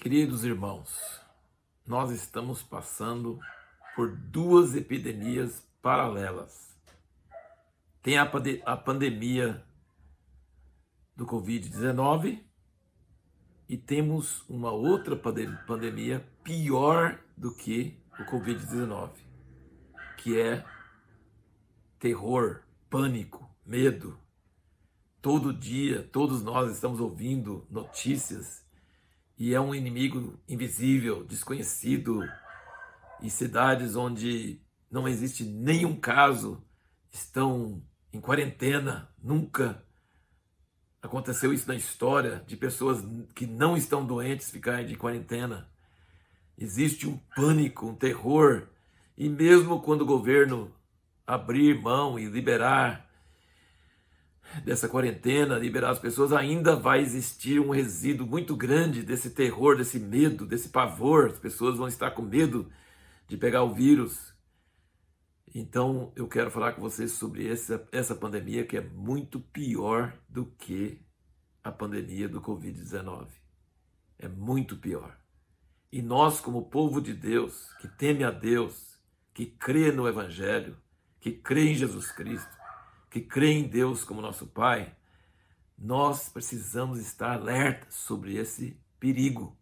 Queridos irmãos, nós estamos passando por duas epidemias paralelas. Tem a, pande a pandemia do Covid-19 e temos uma outra pandemia pior do que o Covid-19, que é terror, pânico, medo. Todo dia, todos nós estamos ouvindo notícias e é um inimigo invisível, desconhecido, e cidades onde não existe nenhum caso estão em quarentena. Nunca aconteceu isso na história de pessoas que não estão doentes ficarem de quarentena. Existe um pânico, um terror, e mesmo quando o governo abrir mão e liberar dessa quarentena, liberar as pessoas, ainda vai existir um resíduo muito grande desse terror, desse medo, desse pavor. As pessoas vão estar com medo de pegar o vírus. Então eu quero falar com vocês sobre essa, essa pandemia que é muito pior do que a pandemia do Covid-19. É muito pior. E nós, como povo de Deus, que teme a Deus, que crê no Evangelho, que crê em Jesus Cristo, que crê em Deus como nosso Pai, nós precisamos estar alertas sobre esse perigo,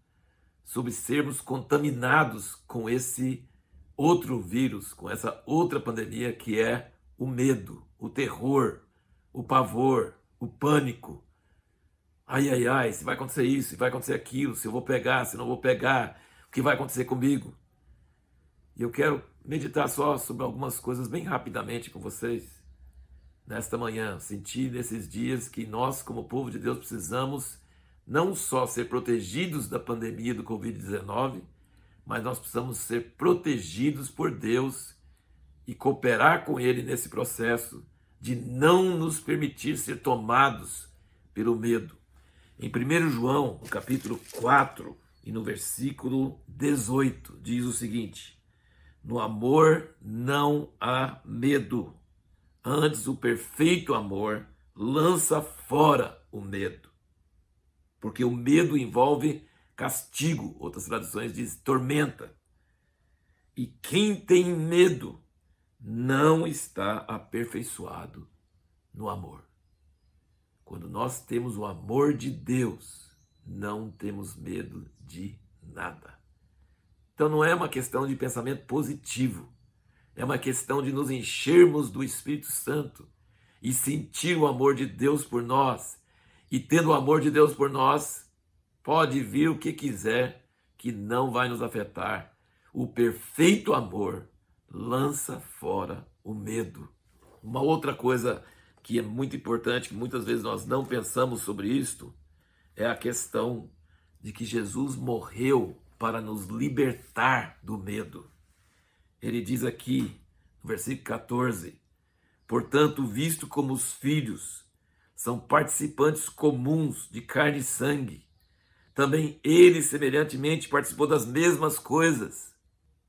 sobre sermos contaminados com esse outro vírus, com essa outra pandemia que é o medo, o terror, o pavor, o pânico. Ai, ai, ai, se vai acontecer isso, se vai acontecer aquilo, se eu vou pegar, se não vou pegar, o que vai acontecer comigo? E eu quero meditar só sobre algumas coisas bem rapidamente com vocês nesta manhã, sentir nesses dias que nós, como povo de Deus, precisamos não só ser protegidos da pandemia do Covid-19, mas nós precisamos ser protegidos por Deus e cooperar com Ele nesse processo de não nos permitir ser tomados pelo medo. Em 1 João, no capítulo 4 e no versículo 18, diz o seguinte: No amor não há medo Antes, o perfeito amor lança fora o medo. Porque o medo envolve castigo, outras traduções diz tormenta. E quem tem medo não está aperfeiçoado no amor. Quando nós temos o amor de Deus, não temos medo de nada. Então não é uma questão de pensamento positivo. É uma questão de nos enchermos do Espírito Santo e sentir o amor de Deus por nós. E tendo o amor de Deus por nós, pode vir o que quiser, que não vai nos afetar. O perfeito amor lança fora o medo. Uma outra coisa que é muito importante, que muitas vezes nós não pensamos sobre isto, é a questão de que Jesus morreu para nos libertar do medo. Ele diz aqui, no versículo 14: Portanto, visto como os filhos são participantes comuns de carne e sangue, também ele semelhantemente participou das mesmas coisas.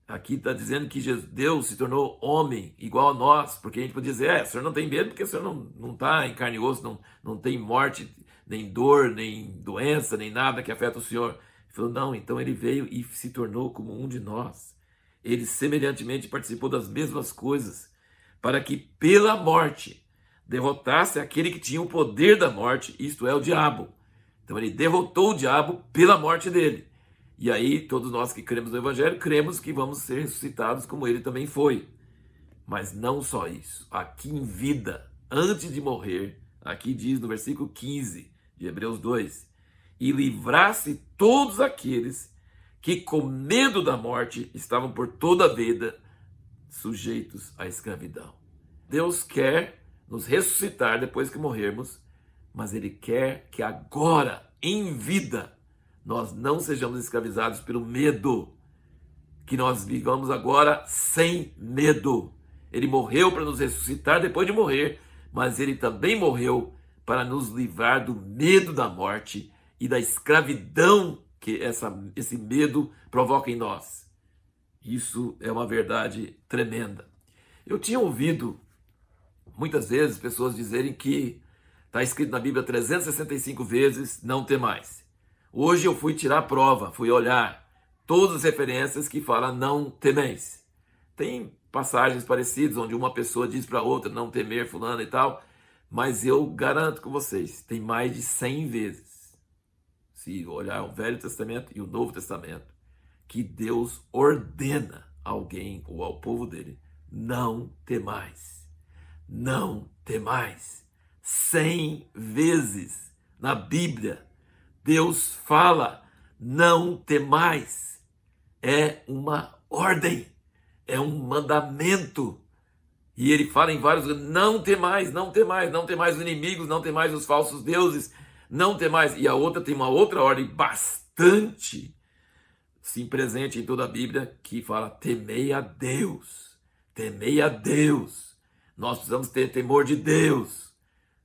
Aqui está dizendo que Deus se tornou homem igual a nós, porque a gente pode dizer, é, o senhor não tem medo porque o senhor não está em carne e osso, não, não tem morte, nem dor, nem doença, nem nada que afeta o senhor. Ele falou, não, então ele veio e se tornou como um de nós ele semelhantemente participou das mesmas coisas, para que pela morte derrotasse aquele que tinha o poder da morte, isto é, o diabo. Então ele derrotou o diabo pela morte dele. E aí, todos nós que cremos no Evangelho, cremos que vamos ser ressuscitados como ele também foi. Mas não só isso. Aqui em vida, antes de morrer, aqui diz no versículo 15 de Hebreus 2: E livrasse todos aqueles que com medo da morte estavam por toda a vida sujeitos à escravidão. Deus quer nos ressuscitar depois que morrermos, mas Ele quer que agora, em vida, nós não sejamos escravizados pelo medo, que nós vivamos agora sem medo. Ele morreu para nos ressuscitar depois de morrer, mas Ele também morreu para nos livrar do medo da morte e da escravidão que essa, esse medo provoca em nós. Isso é uma verdade tremenda. Eu tinha ouvido muitas vezes pessoas dizerem que está escrito na Bíblia 365 vezes não ter mais. Hoje eu fui tirar a prova, fui olhar todas as referências que falam não temeis. Tem passagens parecidas onde uma pessoa diz para outra não temer fulano e tal, mas eu garanto com vocês, tem mais de 100 vezes, se olhar o Velho Testamento e o Novo Testamento, que Deus ordena alguém ou ao povo dele não temais. Não temais. Cem vezes na Bíblia, Deus fala: não temais. É uma ordem, é um mandamento. E ele fala em vários não temais, não temais, não temais os inimigos, não temais os falsos deuses, não temais. E a outra tem uma outra ordem bastante sim presente em toda a Bíblia que fala temei a Deus. Temei a Deus. Nós precisamos ter temor de Deus.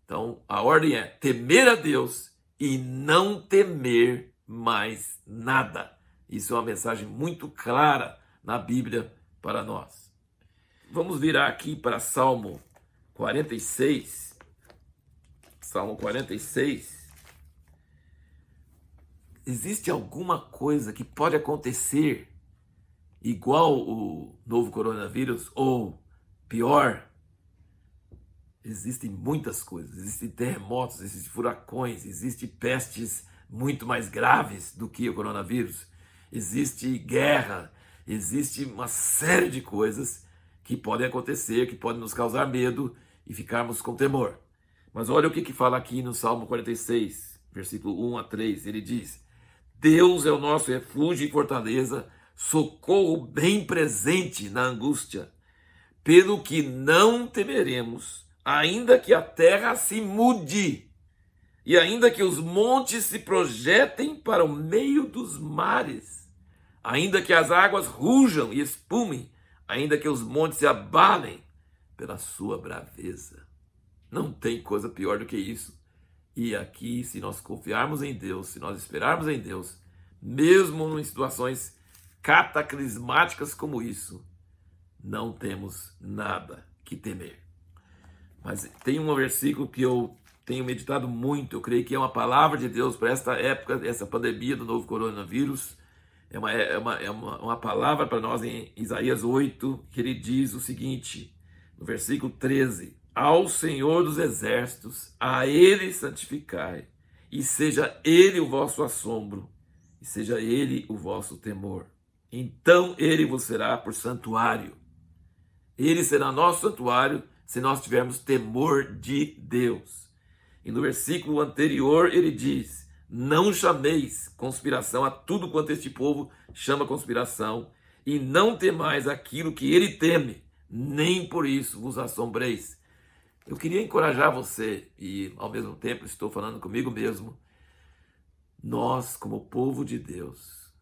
Então, a ordem é temer a Deus e não temer mais nada. Isso é uma mensagem muito clara na Bíblia para nós. Vamos virar aqui para Salmo 46. Salmo 46 existe alguma coisa que pode acontecer igual o novo coronavírus ou pior? Existem muitas coisas, existem terremotos, existem furacões, existem pestes muito mais graves do que o coronavírus, existe guerra, existe uma série de coisas que podem acontecer, que podem nos causar medo e ficarmos com temor. Mas olha o que, que fala aqui no Salmo 46, versículo 1 a 3. Ele diz: Deus é o nosso refúgio e fortaleza, socorro bem presente na angústia, pelo que não temeremos, ainda que a terra se mude, e ainda que os montes se projetem para o meio dos mares, ainda que as águas rujam e espumem, ainda que os montes se abalem pela sua braveza. Não tem coisa pior do que isso. E aqui, se nós confiarmos em Deus, se nós esperarmos em Deus, mesmo em situações cataclismáticas como isso, não temos nada que temer. Mas tem um versículo que eu tenho meditado muito, eu creio que é uma palavra de Deus para esta época, essa pandemia do novo coronavírus. É uma, é uma, é uma, uma palavra para nós em Isaías 8, que ele diz o seguinte, no versículo 13: ao Senhor dos exércitos, a Ele santificai, e seja Ele o vosso assombro, e seja Ele o vosso temor. Então Ele vos será por santuário. Ele será nosso santuário se nós tivermos temor de Deus. E no versículo anterior ele diz: Não chameis conspiração a tudo quanto este povo chama conspiração, e não temais aquilo que ele teme, nem por isso vos assombreis eu queria encorajar você e, ao mesmo tempo, estou falando comigo mesmo. Nós, como povo de Deus,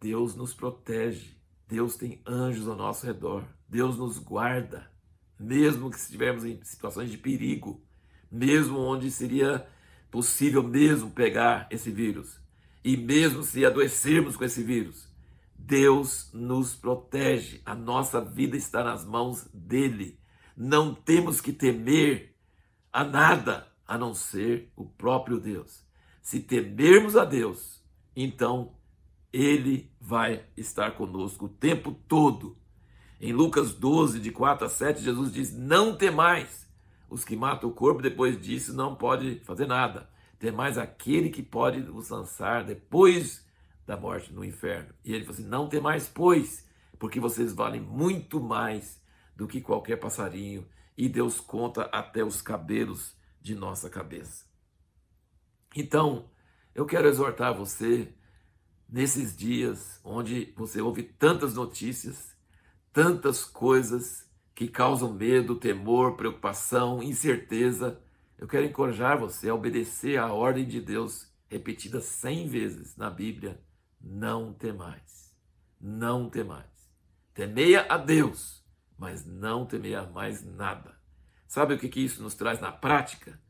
Deus nos protege, Deus tem anjos ao nosso redor, Deus nos guarda, mesmo que estivermos em situações de perigo, mesmo onde seria possível mesmo pegar esse vírus, e mesmo se adoecermos com esse vírus, Deus nos protege, a nossa vida está nas mãos dele não temos que temer a nada a não ser o próprio Deus. Se temermos a Deus, então ele vai estar conosco o tempo todo. Em Lucas 12, de 4 a 7, Jesus diz: Não temais os que matam o corpo, depois disso não pode fazer nada. Temais aquele que pode vos lançar depois da morte no inferno. E ele falou assim: Não temais, pois, porque vocês valem muito mais do que qualquer passarinho, e Deus conta até os cabelos de nossa cabeça. Então, eu quero exortar você nesses dias onde você ouve tantas notícias, tantas coisas que causam medo, temor, preocupação, incerteza. Eu quero encorajar você a obedecer à ordem de Deus, repetida cem vezes na Bíblia: não temais, não temais. Temeia a Deus mas não temer mais nada. Sabe o que, que isso nos traz na prática?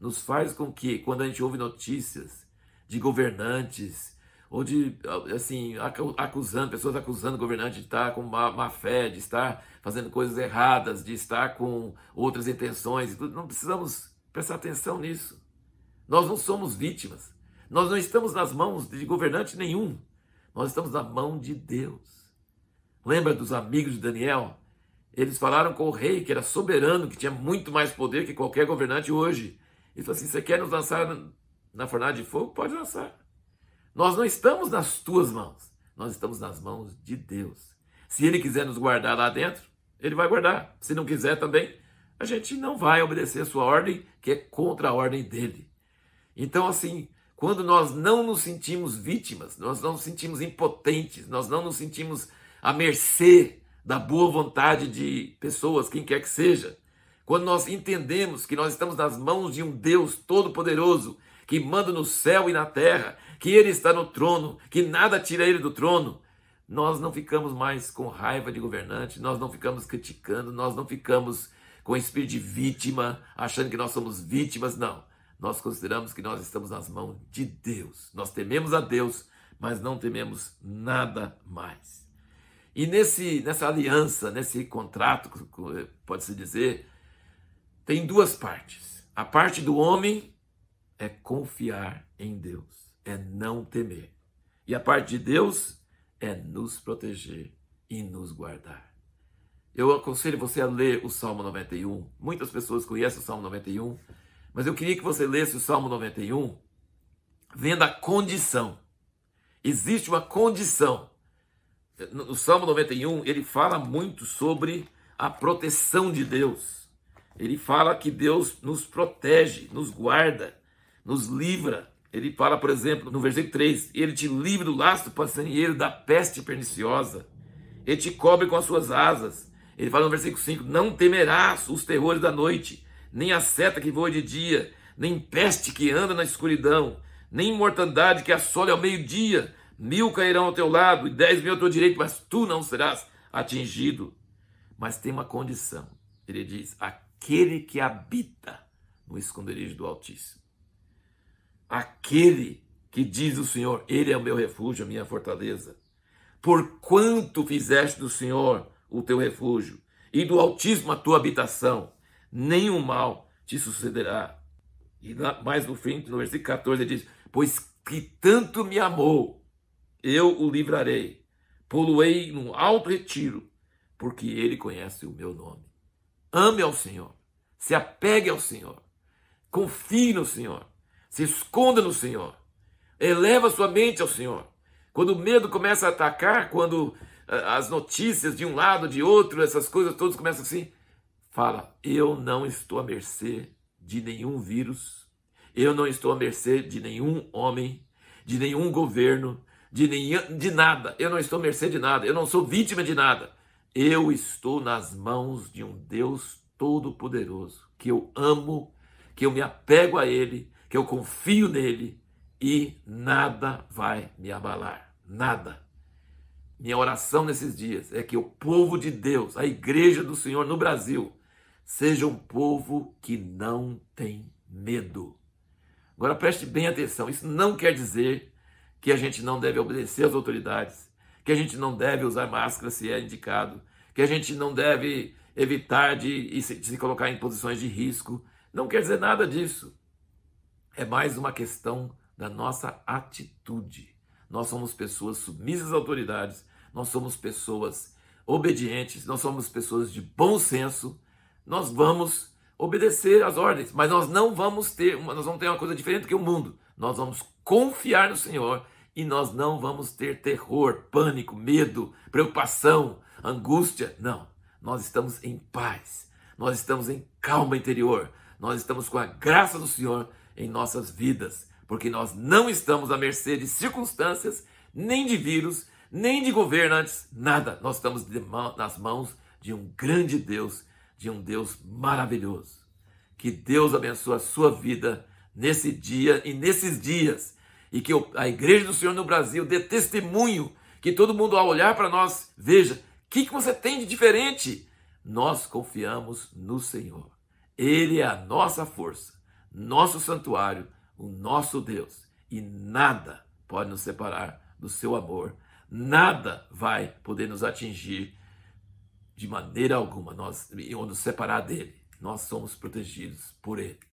Nos faz com que, quando a gente ouve notícias de governantes, ou de, assim, acusando, pessoas acusando o governante de estar com má, má fé, de estar fazendo coisas erradas, de estar com outras intenções, não precisamos prestar atenção nisso. Nós não somos vítimas. Nós não estamos nas mãos de governante nenhum. Nós estamos na mão de Deus. Lembra dos amigos de Daniel? Eles falaram com o rei, que era soberano, que tinha muito mais poder que qualquer governante hoje. Ele falou assim: Você quer nos lançar na fornalha de fogo? Pode lançar. Nós não estamos nas tuas mãos, nós estamos nas mãos de Deus. Se Ele quiser nos guardar lá dentro, Ele vai guardar. Se não quiser também, a gente não vai obedecer a sua ordem, que é contra a ordem dele. Então, assim, quando nós não nos sentimos vítimas, nós não nos sentimos impotentes, nós não nos sentimos à mercê da boa vontade de pessoas, quem quer que seja, quando nós entendemos que nós estamos nas mãos de um Deus todo-poderoso, que manda no céu e na terra, que Ele está no trono, que nada tira Ele do trono, nós não ficamos mais com raiva de governante, nós não ficamos criticando, nós não ficamos com espírito de vítima, achando que nós somos vítimas, não. Nós consideramos que nós estamos nas mãos de Deus. Nós tememos a Deus, mas não tememos nada mais. E nesse, nessa aliança, nesse contrato, pode-se dizer, tem duas partes. A parte do homem é confiar em Deus, é não temer. E a parte de Deus é nos proteger e nos guardar. Eu aconselho você a ler o Salmo 91. Muitas pessoas conhecem o Salmo 91, mas eu queria que você lesse o Salmo 91 vendo a condição. Existe uma condição no Salmo 91, ele fala muito sobre a proteção de Deus. Ele fala que Deus nos protege, nos guarda, nos livra. Ele fala, por exemplo, no versículo 3: Ele te livra do laço passarinheiro, da peste perniciosa. Ele te cobre com as suas asas. Ele fala no versículo 5: Não temerás os terrores da noite, nem a seta que voa de dia, nem peste que anda na escuridão, nem mortandade que assole ao meio-dia Mil cairão ao teu lado e dez mil ao teu direito, mas tu não serás atingido. Mas tem uma condição. Ele diz: aquele que habita no esconderijo do Altíssimo. Aquele que diz o Senhor, Ele é o meu refúgio, a minha fortaleza. Por quanto fizeste do Senhor o teu refúgio e do Altíssimo a tua habitação, nenhum mal te sucederá. E mais no fim, no versículo 14, ele diz: Pois que tanto me amou, eu o livrarei, poluei num alto retiro, porque ele conhece o meu nome. Ame ao Senhor, se apegue ao Senhor, confie no Senhor, se esconda no Senhor, eleva sua mente ao Senhor. Quando o medo começa a atacar, quando ah, as notícias de um lado, de outro, essas coisas todas começam assim, fala: Eu não estou à mercê de nenhum vírus, eu não estou à mercê de nenhum homem, de nenhum governo, de, nenhum, de nada, eu não estou mercê de nada, eu não sou vítima de nada. Eu estou nas mãos de um Deus todo-poderoso, que eu amo, que eu me apego a Ele, que eu confio nele e nada vai me abalar. Nada. Minha oração nesses dias é que o povo de Deus, a igreja do Senhor no Brasil, seja um povo que não tem medo. Agora preste bem atenção: isso não quer dizer que a gente não deve obedecer às autoridades, que a gente não deve usar máscara se é indicado, que a gente não deve evitar de, se, de se colocar em posições de risco. Não quer dizer nada disso. É mais uma questão da nossa atitude. Nós somos pessoas submissas às autoridades, nós somos pessoas obedientes, nós somos pessoas de bom senso, nós vamos obedecer às ordens, mas nós não vamos ter, uma, nós vamos ter uma coisa diferente do que o mundo. Nós vamos confiar no Senhor e nós não vamos ter terror, pânico, medo, preocupação, angústia. Não, nós estamos em paz, nós estamos em calma interior, nós estamos com a graça do Senhor em nossas vidas, porque nós não estamos à mercê de circunstâncias, nem de vírus, nem de governantes, nada. Nós estamos nas mãos de um grande Deus, de um Deus maravilhoso. Que Deus abençoe a sua vida nesse dia e nesses dias e que a igreja do Senhor no Brasil dê testemunho, que todo mundo ao olhar para nós veja, o que, que você tem de diferente? Nós confiamos no Senhor. Ele é a nossa força, nosso santuário, o nosso Deus. E nada pode nos separar do seu amor. Nada vai poder nos atingir de maneira alguma, nós, ou nos separar dele. Nós somos protegidos por ele.